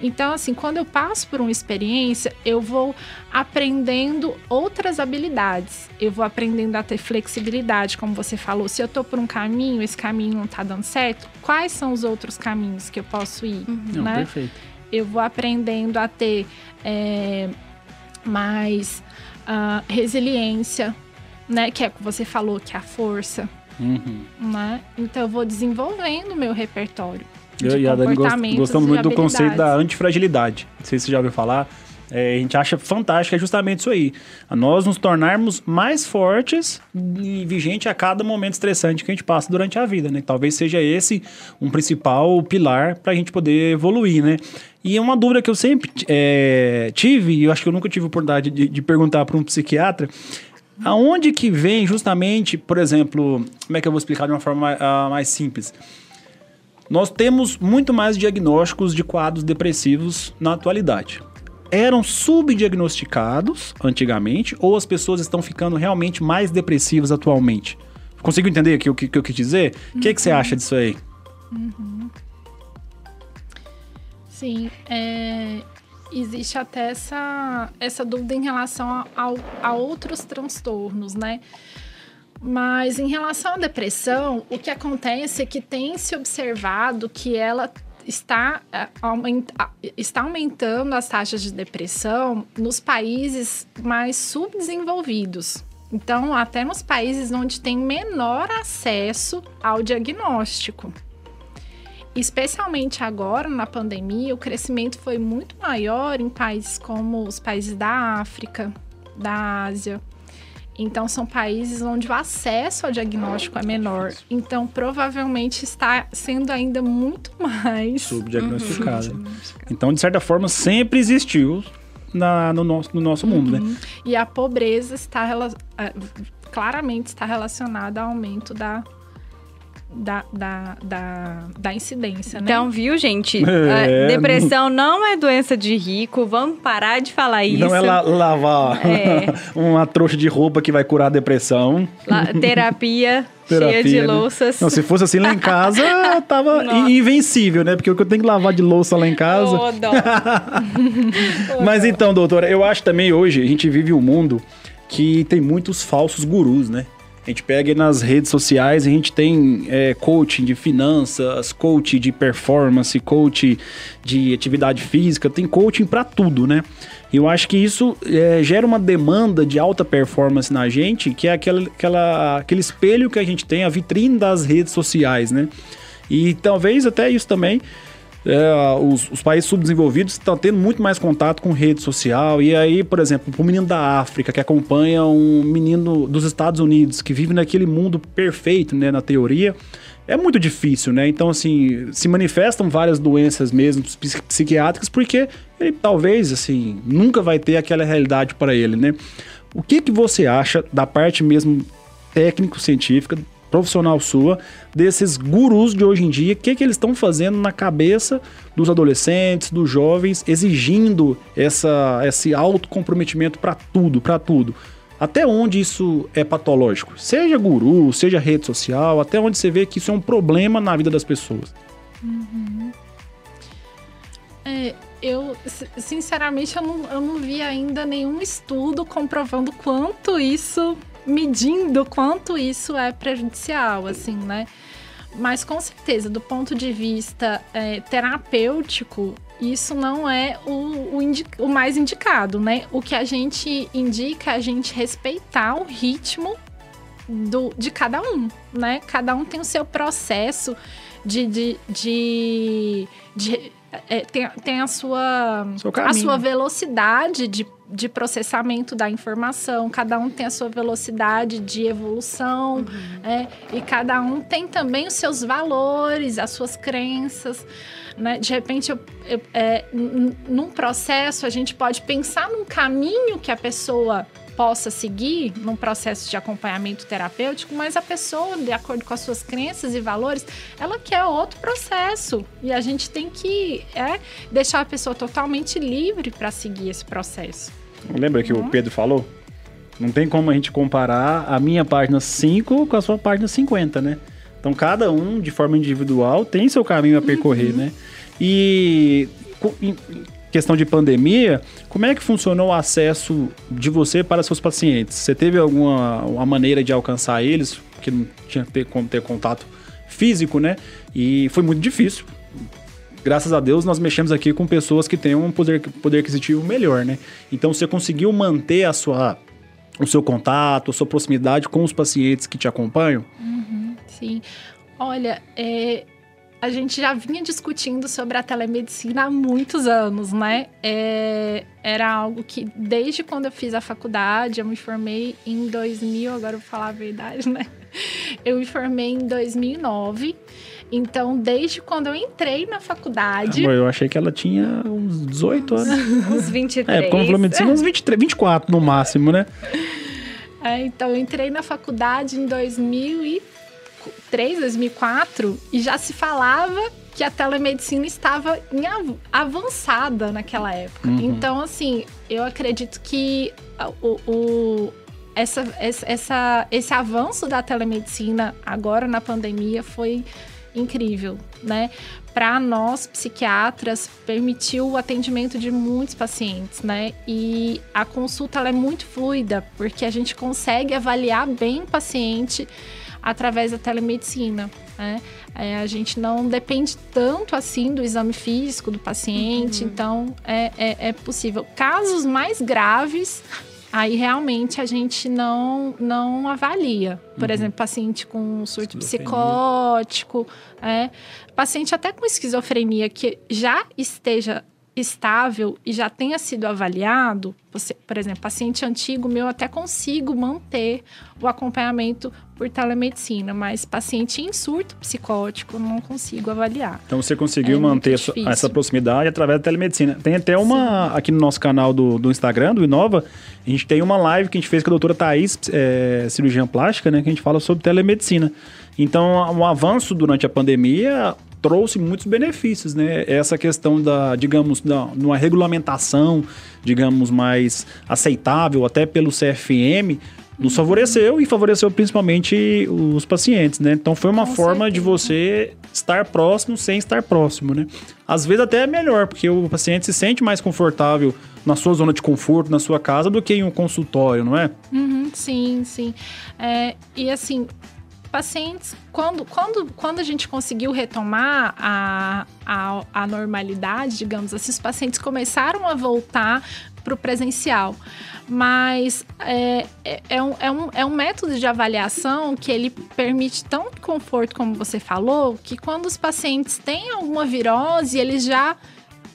Speaker 3: Então, assim, quando eu passo por uma experiência, eu vou aprendendo outras habilidades. Eu vou aprendendo a ter flexibilidade, como você falou. Se eu tô por um caminho, esse caminho não tá dando certo, quais são os outros caminhos que eu posso ir?
Speaker 1: Uhum. Não, né? perfeito.
Speaker 3: Eu vou aprendendo a ter é, mais uh, resiliência, né? Que é o que você falou, que é a força.
Speaker 1: Uhum.
Speaker 3: Né? Então eu vou desenvolvendo o meu repertório.
Speaker 1: Eu e a Dani gost, gostamos muito do conceito da antifragilidade. Não sei se você já ouviu falar. É, a gente acha fantástico, é justamente isso aí. Nós nos tornarmos mais fortes e vigente a cada momento estressante que a gente passa durante a vida, né? Talvez seja esse um principal pilar para a gente poder evoluir, né? E uma dúvida que eu sempre é, tive, e eu acho que eu nunca tive oportunidade de, de perguntar para um psiquiatra, Aonde que vem justamente, por exemplo, como é que eu vou explicar de uma forma mais, uh, mais simples? Nós temos muito mais diagnósticos de quadros depressivos na atualidade. Eram subdiagnosticados antigamente ou as pessoas estão ficando realmente mais depressivas atualmente? Conseguiu entender o que, que, eu quis dizer? O uhum. que, que você acha disso aí? Uhum.
Speaker 3: Sim, é, existe até essa, essa dúvida em relação a, a, outros transtornos, né? Mas em relação à depressão, o que acontece é que tem se observado que ela está, é, aumenta, está aumentando as taxas de depressão nos países mais subdesenvolvidos. Então, até nos países onde tem menor acesso ao diagnóstico. Especialmente agora, na pandemia, o crescimento foi muito maior em países como os países da África, da Ásia. Então, são países onde o acesso ao diagnóstico é menor. Então, provavelmente está sendo ainda muito mais
Speaker 1: subdiagnosticado. Uhum. Então, de certa forma, sempre existiu na, no, nosso, no nosso mundo, né? uhum.
Speaker 3: E a pobreza está é, claramente está relacionada ao aumento da da, da, da, da incidência,
Speaker 2: né? Então, viu, gente? É, depressão não é doença de rico. Vamos parar de falar isso.
Speaker 1: Não é la lavar é. uma trouxa de roupa que vai curar a depressão.
Speaker 2: La terapia. Terapia, cheia de né? louças.
Speaker 1: Não, se fosse assim lá em casa, eu tava invencível, né? Porque o que eu tenho que lavar de louça lá em casa. Oh. Mas então, doutora, eu acho também hoje a gente vive um mundo que tem muitos falsos gurus, né? A gente pega nas redes sociais, a gente tem é, coaching de finanças, coaching de performance, coaching de atividade física, tem coaching para tudo, né? E eu acho que isso é, gera uma demanda de alta performance na gente, que é aquela, aquela, aquele espelho que a gente tem, a vitrine das redes sociais, né? E talvez até isso também é, os, os, países subdesenvolvidos estão tendo muito mais contato com rede social. E aí, por exemplo, o menino da África que acompanha um menino dos Estados Unidos que vive naquele mundo perfeito, né, na teoria, é muito difícil, né? Então, assim, se manifestam várias doenças mesmo psiquiátricas porque ele talvez, assim, nunca vai ter aquela realidade para ele, né? O que, que você acha da parte mesmo técnico-científica profissional sua, desses gurus de hoje em dia, o que, que eles estão fazendo na cabeça dos adolescentes, dos jovens, exigindo essa, esse autocomprometimento para tudo, para tudo. Até onde isso é patológico? Seja guru, seja rede social, até onde você vê que isso é um problema na vida das pessoas.
Speaker 3: Uhum. É, eu, sinceramente, eu não, eu não vi ainda nenhum estudo comprovando quanto isso medindo quanto isso é prejudicial, assim, né? Mas com certeza, do ponto de vista é, terapêutico, isso não é o, o, o, mais indicado, né? O que a gente indica é a gente respeitar o ritmo do, de cada um, né? Cada um tem o seu processo de, de, de, de é, tem, tem a sua, a sua velocidade de de processamento da informação, cada um tem a sua velocidade de evolução, uhum. é, e cada um tem também os seus valores, as suas crenças. Né? De repente, eu, eu, é, num processo, a gente pode pensar num caminho que a pessoa possa seguir num processo de acompanhamento terapêutico, mas a pessoa, de acordo com as suas crenças e valores, ela quer outro processo. E a gente tem que é, deixar a pessoa totalmente livre para seguir esse processo.
Speaker 1: Lembra que uhum. o Pedro falou? Não tem como a gente comparar a minha página 5 com a sua página 50, né? Então cada um, de forma individual, tem seu caminho a percorrer, uhum. né? E questão de pandemia, como é que funcionou o acesso de você para seus pacientes? Você teve alguma uma maneira de alcançar eles, que não tinha ter, como ter contato físico, né? E foi muito difícil graças a Deus, nós mexemos aqui com pessoas que têm um poder, poder aquisitivo melhor, né? Então, você conseguiu manter a sua, o seu contato, a sua proximidade com os pacientes que te acompanham?
Speaker 3: Uhum, sim. Olha, é, a gente já vinha discutindo sobre a telemedicina há muitos anos, né? É, era algo que, desde quando eu fiz a faculdade, eu me formei em 2000, agora eu vou falar a verdade, né? Eu me formei em 2009. Então, desde quando eu entrei na faculdade.
Speaker 1: Amor, eu achei que ela tinha uns 18 anos.
Speaker 2: uns 23.
Speaker 1: É, quando falou medicina, uns 23, 24 no máximo, né?
Speaker 3: É, então, eu entrei na faculdade em 2003, 2004 e já se falava que a telemedicina estava em av avançada naquela época. Uhum. Então, assim, eu acredito que o, o essa, essa, esse avanço da telemedicina agora na pandemia foi incrível, né? Para nós psiquiatras permitiu o atendimento de muitos pacientes, né? E a consulta é muito fluida porque a gente consegue avaliar bem o paciente através da telemedicina. Né? É, a gente não depende tanto assim do exame físico do paciente, uhum. então é, é, é possível. Casos mais graves aí realmente a gente não, não avalia. Por uhum. exemplo, paciente com surto psicótico, é, paciente até com esquizofrenia que já esteja estável e já tenha sido avaliado, você, por exemplo, paciente antigo meu até consigo manter o acompanhamento por telemedicina, mas paciente em surto psicótico não consigo avaliar.
Speaker 1: Então você conseguiu é manter essa, essa, proximidade através da telemedicina. Tem até uma Sim. aqui no nosso canal do, do Instagram, do Inova, a gente tem uma live que a gente fez com a doutora Thaís, é, cirurgiã plástica, né, que a gente fala sobre telemedicina. Então, o um avanço durante a pandemia trouxe muitos benefícios, né? Essa questão da, digamos, da uma regulamentação, digamos, mais aceitável até pelo CFM, nos favoreceu e favoreceu principalmente os pacientes, né? Então foi uma Com forma certeza. de você estar próximo sem estar próximo, né? Às vezes até é melhor, porque o paciente se sente mais confortável na sua zona de conforto, na sua casa, do que em um consultório, não é?
Speaker 3: Uhum, sim, sim. É, e assim, pacientes, quando, quando, quando a gente conseguiu retomar a, a, a normalidade, digamos assim, os pacientes começaram a voltar para o presencial. Mas é, é, é, um, é, um, é um método de avaliação que ele permite tão conforto, como você falou, que quando os pacientes têm alguma virose, eles já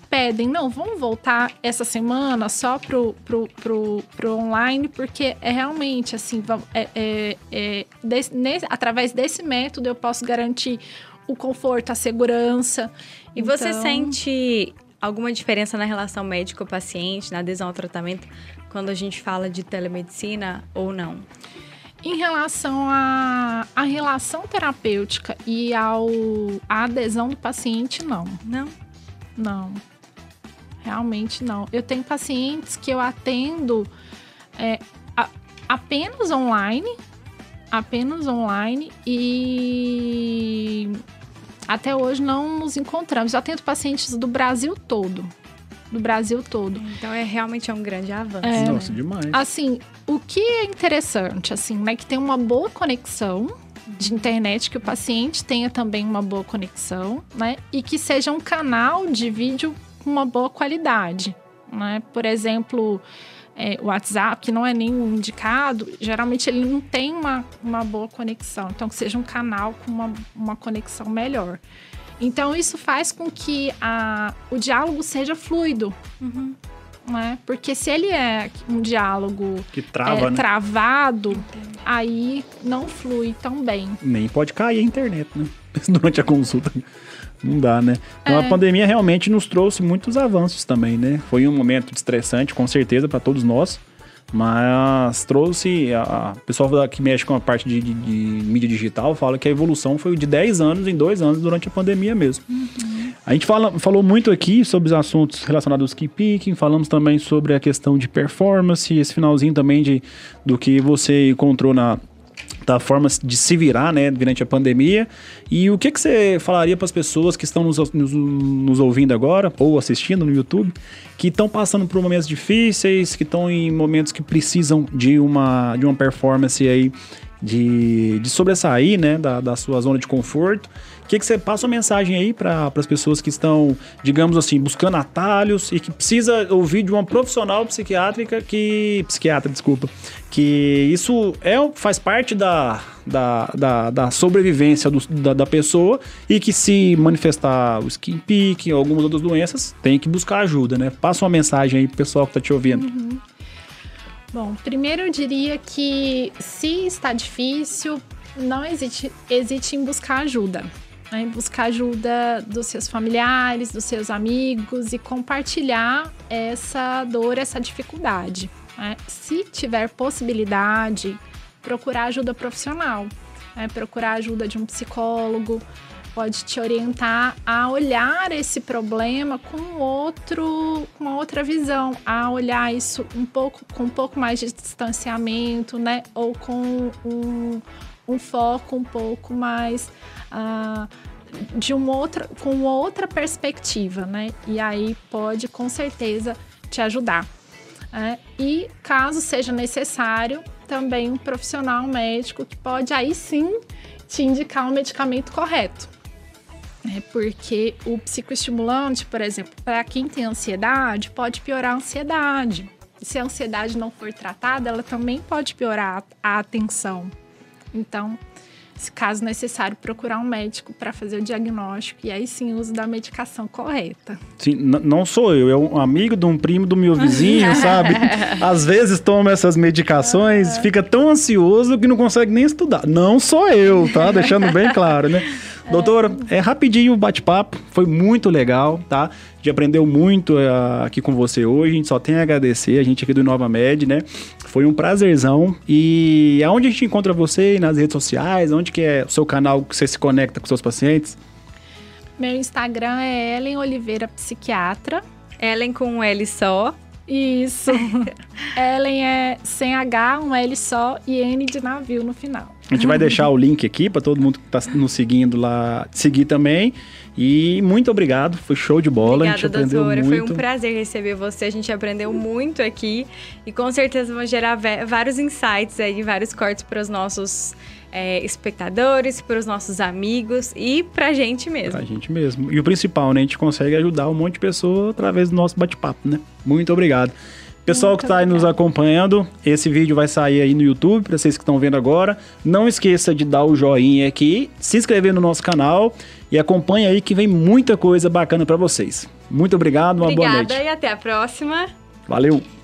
Speaker 3: pedem, não, vamos voltar essa semana só pro, pro, pro, pro online, porque é realmente assim, é, é, é desse, nesse, através desse método eu posso garantir o conforto, a segurança.
Speaker 2: E então... você sente alguma diferença na relação médico-paciente, na adesão ao tratamento, quando a gente fala de telemedicina ou não?
Speaker 3: Em relação à, à relação terapêutica e ao, à adesão do paciente, não.
Speaker 2: Não?
Speaker 3: Não. Realmente não. Eu tenho pacientes que eu atendo é, a, apenas online, apenas online e até hoje não nos encontramos. Eu atendo pacientes do Brasil todo. Do Brasil todo.
Speaker 2: Então é realmente é um grande avanço.
Speaker 1: É, Nossa, demais.
Speaker 3: Assim, o que é interessante, assim, né, que tem uma boa conexão de internet, que o paciente tenha também uma boa conexão, né? E que seja um canal de vídeo com uma boa qualidade. Né? Por exemplo, é, o WhatsApp, que não é nem indicado, geralmente ele não tem uma, uma boa conexão. Então, que seja um canal com uma, uma conexão melhor. Então, isso faz com que a, o diálogo seja fluido. Uhum. Né? Porque se ele é um diálogo
Speaker 1: que trava, é, né?
Speaker 3: travado, aí não flui tão bem.
Speaker 1: Nem pode cair a internet, né? Durante a consulta. Não dá, né? Então é. a pandemia realmente nos trouxe muitos avanços também, né? Foi um momento estressante, com certeza, para todos nós. Mas trouxe. A, o pessoal que mexe com a parte de, de, de, mídia digital fala que a evolução foi de 10 anos em 2 anos durante a pandemia mesmo. Uhum. A gente fala, falou muito aqui sobre os assuntos relacionados ao ski picking, falamos também sobre a questão de performance, esse finalzinho também de, do que você encontrou na, da forma de se virar, né, durante a pandemia. E o que, que você falaria para as pessoas que estão nos, nos, nos, ouvindo agora ou assistindo no YouTube, que estão passando por momentos difíceis, que estão em momentos que precisam de uma, de uma performance aí de, de sobressair, né, da, da sua zona de conforto que, que você passa uma mensagem aí para as pessoas que estão, digamos assim, buscando atalhos e que precisa ouvir de uma profissional psiquiátrica que. Psiquiatra, desculpa. Que isso é, faz parte da, da, da, da sobrevivência do, da, da, pessoa e que se manifestar o skin peak ou algumas outras doenças, tem que buscar ajuda, né? Passa uma mensagem aí pro pessoal que tá te ouvindo.
Speaker 3: Uhum. Bom, primeiro eu diria que se está difícil, não hesite, hesite em buscar ajuda né? buscar ajuda dos seus familiares, dos seus amigos e compartilhar essa dor, essa dificuldade. Né? Se tiver possibilidade, procurar ajuda profissional, né? procurar ajuda de um psicólogo, pode te orientar a olhar esse problema com outro, com outra visão, a olhar isso um pouco com um pouco mais de distanciamento, né? Ou com um, um foco um pouco mais uh, de uma outra, com outra perspectiva, né? E aí pode com certeza te ajudar. Né? E caso seja necessário, também um profissional médico que pode aí sim te indicar o medicamento correto. É porque o psicoestimulante, por exemplo, para quem tem ansiedade, pode piorar a ansiedade. Se a ansiedade não for tratada, ela também pode piorar a atenção. Então, se caso necessário, procurar um médico para fazer o diagnóstico e aí sim o uso da medicação correta.
Speaker 1: Sim, não sou eu, é um amigo de um primo do meu vizinho, sabe? Às vezes toma essas medicações, fica tão ansioso que não consegue nem estudar. Não sou eu, tá? Deixando bem claro, né? Doutora, é rapidinho o bate-papo, foi muito legal, tá? A gente aprendeu muito uh, aqui com você hoje, a gente só tem a agradecer, a gente aqui do Nova Med, né? Foi um prazerzão. E aonde a gente encontra você nas redes sociais? Onde que é o seu canal que você se conecta com seus pacientes?
Speaker 3: Meu Instagram é Ellen Oliveira Psiquiatra.
Speaker 2: Ellen com um L só.
Speaker 3: Isso. Ellen é sem H, um L só e N de navio no final.
Speaker 1: A gente vai deixar o link aqui para todo mundo que está nos seguindo lá seguir também. E muito obrigado, foi show de bola.
Speaker 2: Obrigada,
Speaker 1: a gente aprendeu
Speaker 2: doutora.
Speaker 1: muito.
Speaker 2: Foi um prazer receber você. A gente aprendeu muito aqui e com certeza vão gerar vários insights aí, vários cortes para os nossos é, espectadores, para os nossos amigos e para a gente mesmo.
Speaker 1: Para a gente mesmo. E o principal, né? A gente consegue ajudar um monte de pessoa através do nosso bate-papo, né? Muito obrigado. Pessoal Muito que está aí nos acompanhando, esse vídeo vai sair aí no YouTube, para vocês que estão vendo agora. Não esqueça de dar o joinha aqui, se inscrever no nosso canal e acompanhe aí que vem muita coisa bacana para vocês. Muito obrigado, uma
Speaker 2: Obrigada
Speaker 1: boa noite.
Speaker 2: Obrigada e até a próxima.
Speaker 1: Valeu!